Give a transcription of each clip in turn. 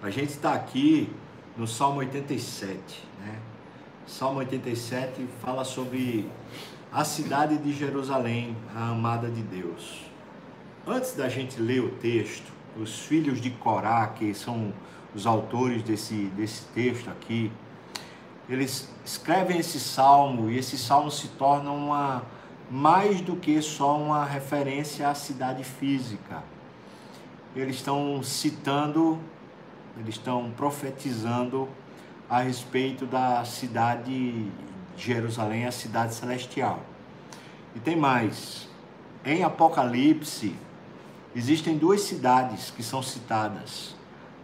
A gente está aqui no Salmo 87, né? Salmo 87 fala sobre a cidade de Jerusalém, a amada de Deus. Antes da gente ler o texto, os filhos de Corá, que são os autores desse, desse texto aqui, eles escrevem esse salmo e esse salmo se torna uma mais do que só uma referência à cidade física. Eles estão citando, eles estão profetizando a respeito da cidade de Jerusalém, a cidade celestial. E tem mais. Em Apocalipse, existem duas cidades que são citadas.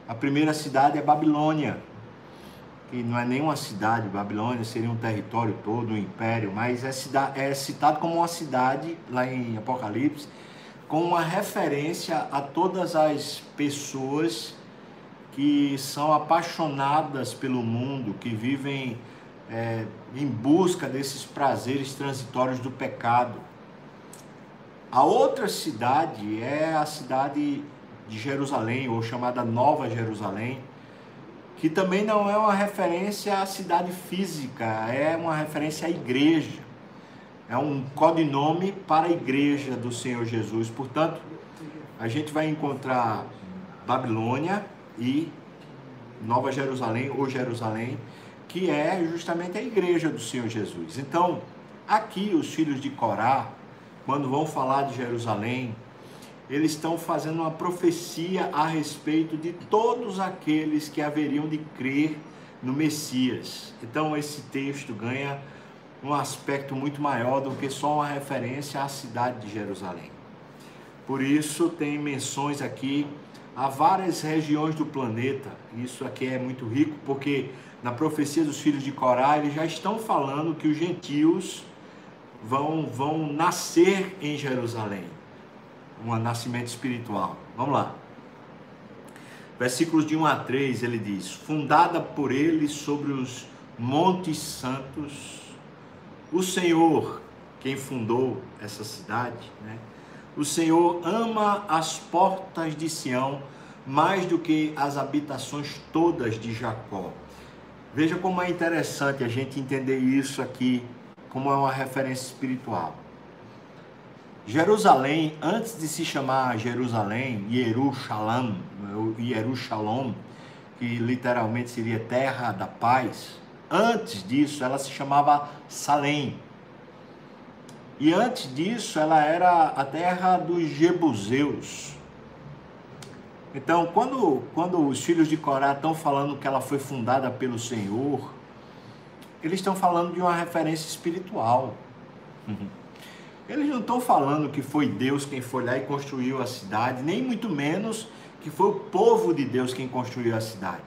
A primeira cidade é Babilônia, que não é nenhuma cidade, Babilônia seria um território todo, um império, mas é, cidade, é citado como uma cidade, lá em Apocalipse, com uma referência a todas as pessoas que são apaixonadas pelo mundo, que vivem é, em busca desses prazeres transitórios do pecado. A outra cidade é a cidade de Jerusalém, ou chamada Nova Jerusalém, que também não é uma referência à cidade física, é uma referência à igreja. É um codinome para a igreja do Senhor Jesus. Portanto, a gente vai encontrar Babilônia e Nova Jerusalém ou Jerusalém, que é justamente a igreja do Senhor Jesus. Então, aqui os filhos de Corá, quando vão falar de Jerusalém, eles estão fazendo uma profecia a respeito de todos aqueles que haveriam de crer no Messias. Então esse texto ganha um aspecto muito maior do que só uma referência à cidade de Jerusalém. Por isso tem menções aqui a várias regiões do planeta. Isso aqui é muito rico porque na profecia dos filhos de Corá eles já estão falando que os gentios vão vão nascer em Jerusalém um nascimento espiritual. Vamos lá. Versículos de 1 a 3, ele diz: Fundada por ele sobre os montes santos, o Senhor, quem fundou essa cidade, né? O Senhor ama as portas de Sião mais do que as habitações todas de Jacó. Veja como é interessante a gente entender isso aqui como é uma referência espiritual. Jerusalém, antes de se chamar Jerusalém, Yerushalam, Yerushalom, que literalmente seria terra da paz, antes disso ela se chamava Salém. E antes disso ela era a terra dos Jebuseus. Então, quando, quando os filhos de Corá estão falando que ela foi fundada pelo Senhor, eles estão falando de uma referência espiritual. Eles não estão falando que foi Deus quem foi lá e construiu a cidade, nem muito menos que foi o povo de Deus quem construiu a cidade.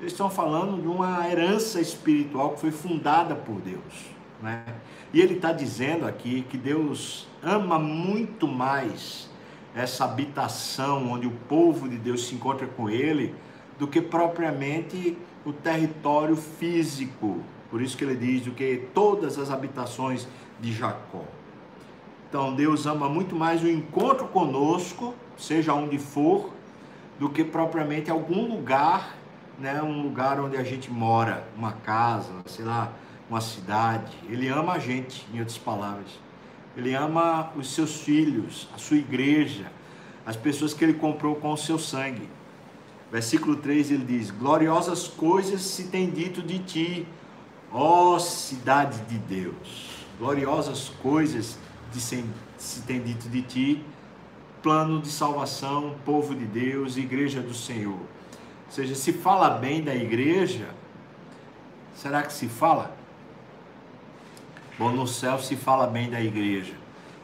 Eles estão falando de uma herança espiritual que foi fundada por Deus. Né? E ele está dizendo aqui que Deus ama muito mais essa habitação onde o povo de Deus se encontra com ele do que propriamente o território físico. Por isso que ele diz do que todas as habitações de Jacó. Então Deus ama muito mais o encontro conosco, seja onde for, do que propriamente algum lugar, né, um lugar onde a gente mora, uma casa, sei lá, uma cidade. Ele ama a gente, em outras palavras. Ele ama os seus filhos, a sua igreja, as pessoas que ele comprou com o seu sangue. Versículo 3 ele diz: Gloriosas coisas se tem dito de ti, ó cidade de Deus. Gloriosas coisas se tem dito de ti, plano de salvação, povo de Deus, igreja do Senhor. Ou seja, se fala bem da igreja, será que se fala? Bom, no céu se fala bem da igreja.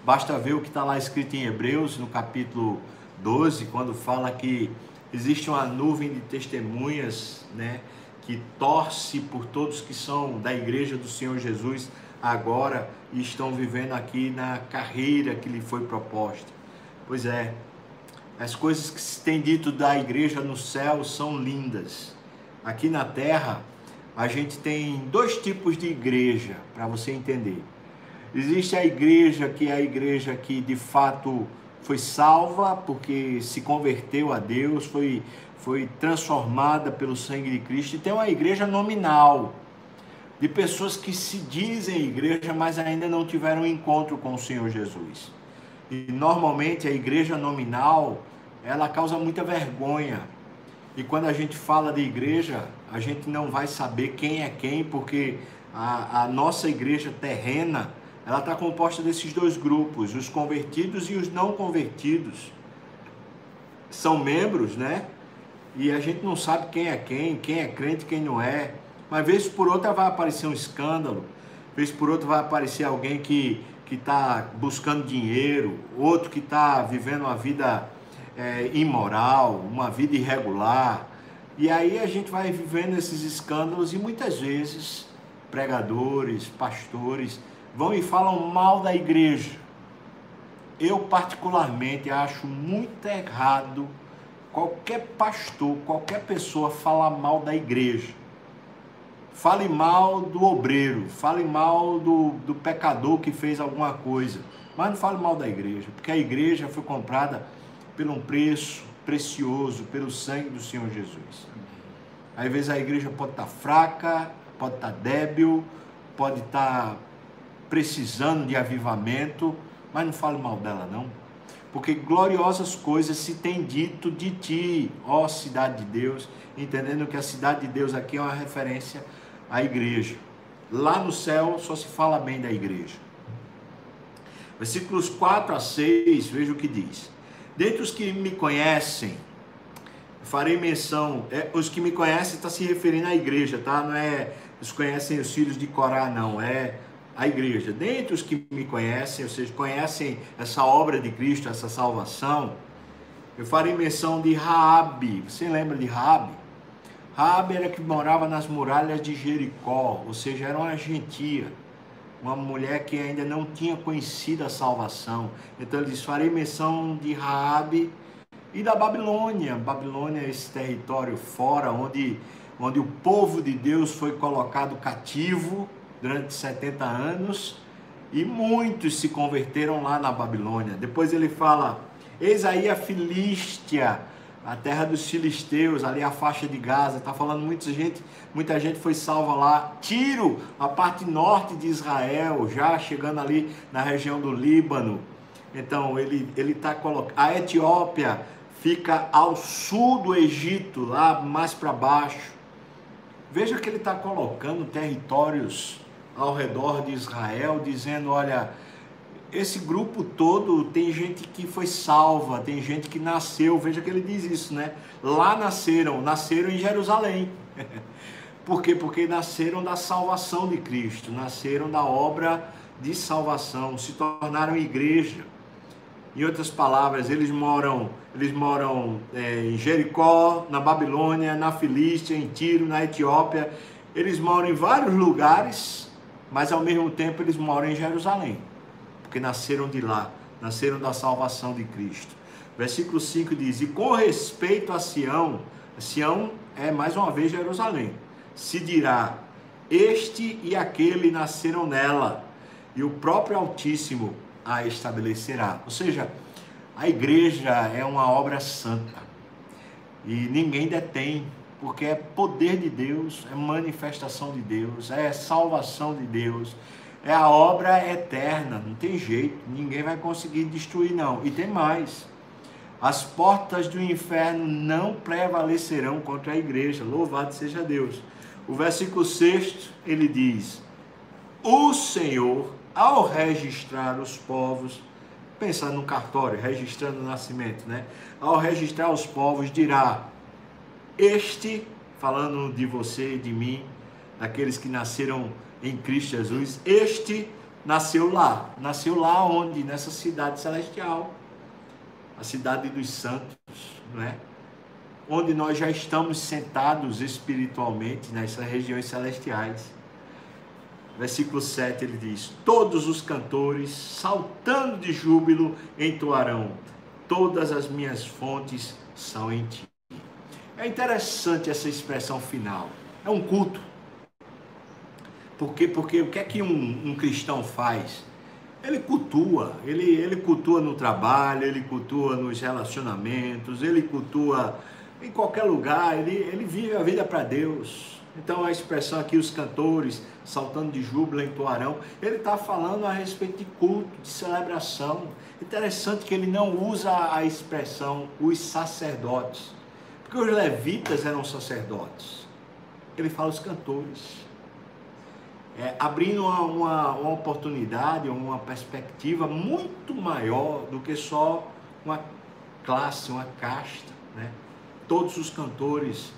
Basta ver o que está lá escrito em Hebreus, no capítulo 12, quando fala que existe uma nuvem de testemunhas, né, que torce por todos que são da igreja do Senhor Jesus agora e estão vivendo aqui na carreira que lhe foi proposta. Pois é, as coisas que se tem dito da igreja no céu são lindas. Aqui na terra, a gente tem dois tipos de igreja, para você entender. Existe a igreja que é a igreja que de fato foi salva porque se converteu a Deus, foi, foi transformada pelo sangue de Cristo. E tem uma igreja nominal, de pessoas que se dizem igreja, mas ainda não tiveram encontro com o Senhor Jesus. E normalmente a igreja nominal, ela causa muita vergonha. E quando a gente fala de igreja, a gente não vai saber quem é quem, porque a, a nossa igreja terrena, ela está composta desses dois grupos, os convertidos e os não convertidos. São membros, né? E a gente não sabe quem é quem, quem é crente, quem não é. Mas vez por outra vai aparecer um escândalo, vez por outra vai aparecer alguém que que está buscando dinheiro, outro que está vivendo uma vida é, imoral, uma vida irregular. E aí a gente vai vivendo esses escândalos e muitas vezes pregadores, pastores vão e falam mal da igreja. Eu, particularmente, acho muito errado qualquer pastor, qualquer pessoa falar mal da igreja. Fale mal do obreiro, fale mal do, do pecador que fez alguma coisa, mas não fale mal da igreja, porque a igreja foi comprada por um preço precioso, pelo sangue do Senhor Jesus. Às vezes a igreja pode estar fraca, pode estar débil, pode estar precisando de avivamento, mas não fale mal dela não. Porque gloriosas coisas se tem dito de ti, ó cidade de Deus, entendendo que a cidade de Deus aqui é uma referência à igreja. Lá no céu só se fala bem da igreja. Versículos 4 a 6, veja o que diz. Dentre os que me conhecem, farei menção, é, os que me conhecem está se referindo à igreja, tá? Não é os conhecem os filhos de Corá, não, é a igreja, dentre os que me conhecem, ou seja, conhecem essa obra de Cristo, essa salvação, eu farei menção de Raabe. Você lembra de Raabe? Raabe era que morava nas muralhas de Jericó, ou seja, era uma gentia, uma mulher que ainda não tinha conhecido a salvação. Então ele diz: farei menção de Raabe e da Babilônia. Babilônia é esse território fora onde onde o povo de Deus foi colocado cativo durante 70 anos e muitos se converteram lá na Babilônia. Depois ele fala: Eis aí a Filístia, a terra dos filisteus, ali a faixa de Gaza. Está falando muita gente, muita gente foi salva lá. Tiro, a parte norte de Israel, já chegando ali na região do Líbano. Então ele ele está colocando a Etiópia fica ao sul do Egito, lá mais para baixo. Veja que ele está colocando territórios ao redor de Israel, dizendo: olha, esse grupo todo tem gente que foi salva, tem gente que nasceu. Veja que ele diz isso, né? Lá nasceram, nasceram em Jerusalém. Por quê? Porque nasceram da salvação de Cristo, nasceram da obra de salvação, se tornaram igreja. Em outras palavras, eles moram, eles moram é, em Jericó, na Babilônia, na Filístia, em Tiro, na Etiópia. Eles moram em vários lugares mas ao mesmo tempo eles moram em Jerusalém, porque nasceram de lá, nasceram da salvação de Cristo. Versículo 5 diz: E com respeito a Sião, Sião é mais uma vez Jerusalém, se dirá: Este e aquele nasceram nela, e o próprio Altíssimo a estabelecerá. Ou seja, a igreja é uma obra santa e ninguém detém porque é poder de Deus, é manifestação de Deus, é salvação de Deus, é a obra eterna, não tem jeito, ninguém vai conseguir destruir não. E tem mais. As portas do inferno não prevalecerão contra a igreja. Louvado seja Deus. O versículo 6, ele diz: O Senhor, ao registrar os povos, pensando no cartório, registrando o nascimento, né? Ao registrar os povos, dirá: este, falando de você e de mim, daqueles que nasceram em Cristo Jesus, este nasceu lá. Nasceu lá onde? Nessa cidade celestial, a cidade dos santos, não é? Onde nós já estamos sentados espiritualmente nessas regiões celestiais. Versículo 7 ele diz: Todos os cantores, saltando de júbilo, entoarão: Todas as minhas fontes são em ti. É interessante essa expressão final. É um culto. Porque, porque o que é que um, um cristão faz? ele cultua, ele, ele cultua no trabalho, ele cultua nos relacionamentos, ele cultua em qualquer lugar, ele, ele vive a vida para Deus. Então a expressão aqui, os cantores saltando de júbilo em Toarão, ele está falando a respeito de culto, de celebração. Interessante que ele não usa a expressão os sacerdotes, porque os levitas eram sacerdotes. Ele fala os cantores. É, abrindo uma, uma, uma oportunidade, uma perspectiva muito maior do que só uma classe, uma casta. Né? Todos os cantores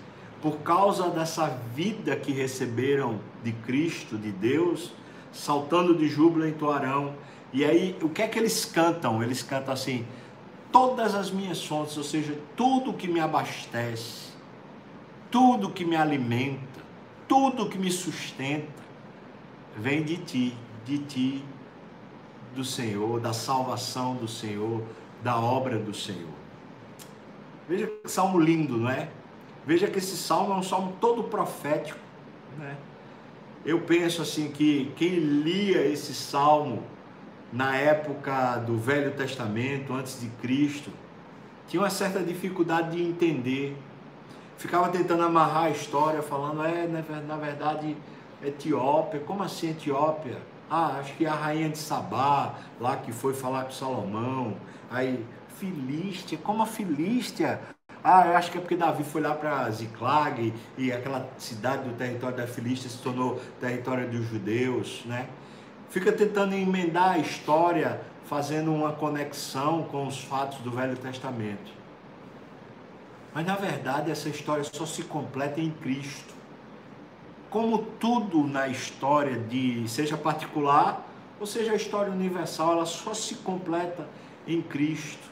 por causa dessa vida que receberam de Cristo, de Deus, saltando de júbilo em Toarão. E aí, o que é que eles cantam? Eles cantam assim: todas as minhas fontes, ou seja, tudo que me abastece, tudo que me alimenta, tudo que me sustenta, vem de ti, de ti, do Senhor, da salvação do Senhor, da obra do Senhor. Veja que salmo lindo, não é? Veja que esse salmo é um salmo todo profético. Né? Eu penso assim que quem lia esse salmo na época do Velho Testamento, antes de Cristo, tinha uma certa dificuldade de entender. Ficava tentando amarrar a história, falando, é, na verdade, Etiópia, como assim Etiópia? Ah, acho que é a rainha de Sabá, lá que foi falar com Salomão. Aí, Filístia, como a Filístia? Ah, eu acho que é porque Davi foi lá para Ziclag e aquela cidade do território da Filístia se tornou território dos judeus, né? Fica tentando emendar a história, fazendo uma conexão com os fatos do Velho Testamento. Mas na verdade essa história só se completa em Cristo. Como tudo na história de seja particular ou seja a história universal, ela só se completa em Cristo.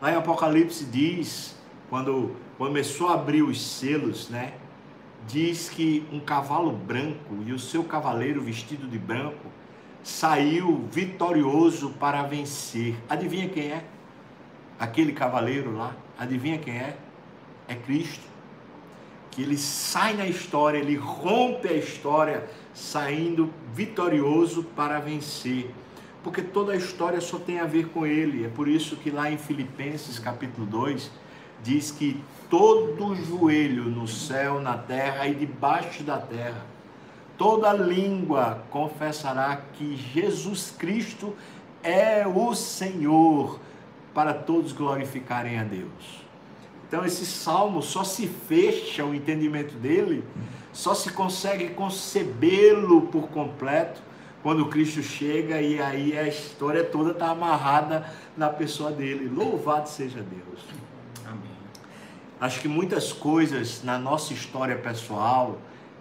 Lá em Apocalipse diz quando começou a abrir os selos, né? Diz que um cavalo branco e o seu cavaleiro vestido de branco saiu vitorioso para vencer. Adivinha quem é? Aquele cavaleiro lá, adivinha quem é? É Cristo. Que ele sai na história, ele rompe a história, saindo vitorioso para vencer. Porque toda a história só tem a ver com ele. É por isso que lá em Filipenses capítulo 2, diz que todo joelho no céu, na terra e debaixo da terra, toda língua confessará que Jesus Cristo é o Senhor, para todos glorificarem a Deus. Então esse salmo só se fecha o entendimento dele, só se consegue concebê-lo por completo quando Cristo chega e aí a história toda está amarrada na pessoa dele. Louvado seja Deus. Acho que muitas coisas na nossa história pessoal,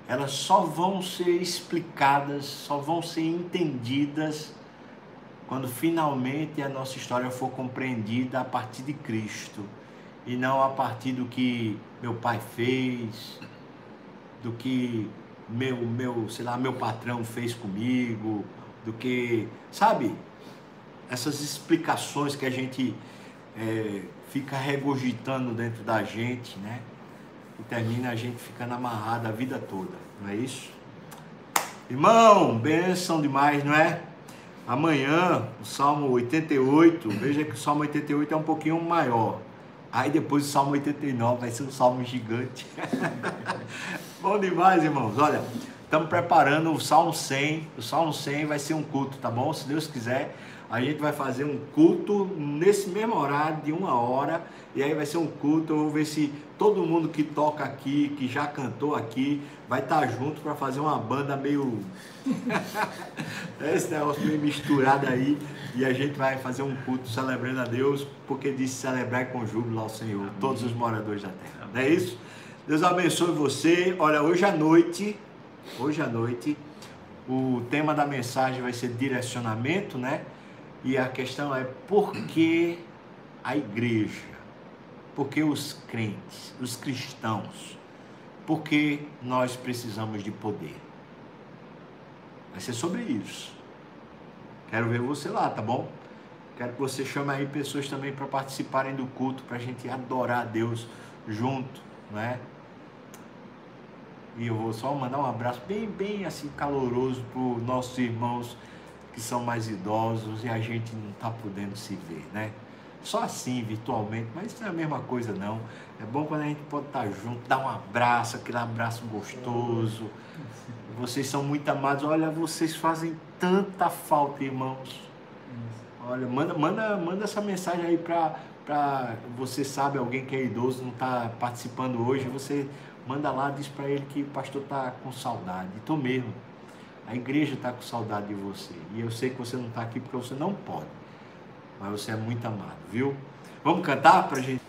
elas só vão ser explicadas, só vão ser entendidas quando finalmente a nossa história for compreendida a partir de Cristo e não a partir do que meu pai fez, do que meu meu, sei lá, meu patrão fez comigo, do que, sabe? Essas explicações que a gente é, fica regurgitando dentro da gente, né? E termina a gente ficando amarrado a vida toda, não é isso? Irmão, bênção demais, não é? Amanhã, o Salmo 88, veja que o Salmo 88 é um pouquinho maior. Aí depois o Salmo 89 vai ser um salmo gigante. Bom demais, irmãos. Olha, estamos preparando o Salmo 100. O Salmo 100 vai ser um culto, tá bom? Se Deus quiser a gente vai fazer um culto nesse mesmo horário de uma hora e aí vai ser um culto. Eu vou ver se todo mundo que toca aqui, que já cantou aqui, vai estar junto para fazer uma banda meio esse negócio meio misturado aí e a gente vai fazer um culto celebrando a Deus porque disse celebrar com júbilo ao Senhor, Amém. todos os moradores da terra. Não é isso? Deus abençoe você. Olha, hoje à noite, hoje à noite, o tema da mensagem vai ser direcionamento, né? E a questão é por que a igreja? Por que os crentes, os cristãos? Por que nós precisamos de poder? Vai ser sobre isso. Quero ver você lá, tá bom? Quero que você chame aí pessoas também para participarem do culto, para a gente adorar a Deus junto, não é? E eu vou só mandar um abraço bem, bem assim caloroso para os nossos irmãos que são mais idosos e a gente não está podendo se ver, né? Só assim, virtualmente, mas isso não é a mesma coisa não. É bom quando a gente pode estar junto, dar um abraço, aquele abraço gostoso. Vocês são muito amados. Olha, vocês fazem tanta falta, irmãos. Olha, manda, manda, manda essa mensagem aí para para você sabe alguém que é idoso não está participando hoje, você manda lá, diz para ele que o pastor está com saudade. Estou mesmo. A igreja está com saudade de você. E eu sei que você não está aqui porque você não pode. Mas você é muito amado, viu? Vamos cantar para a gente.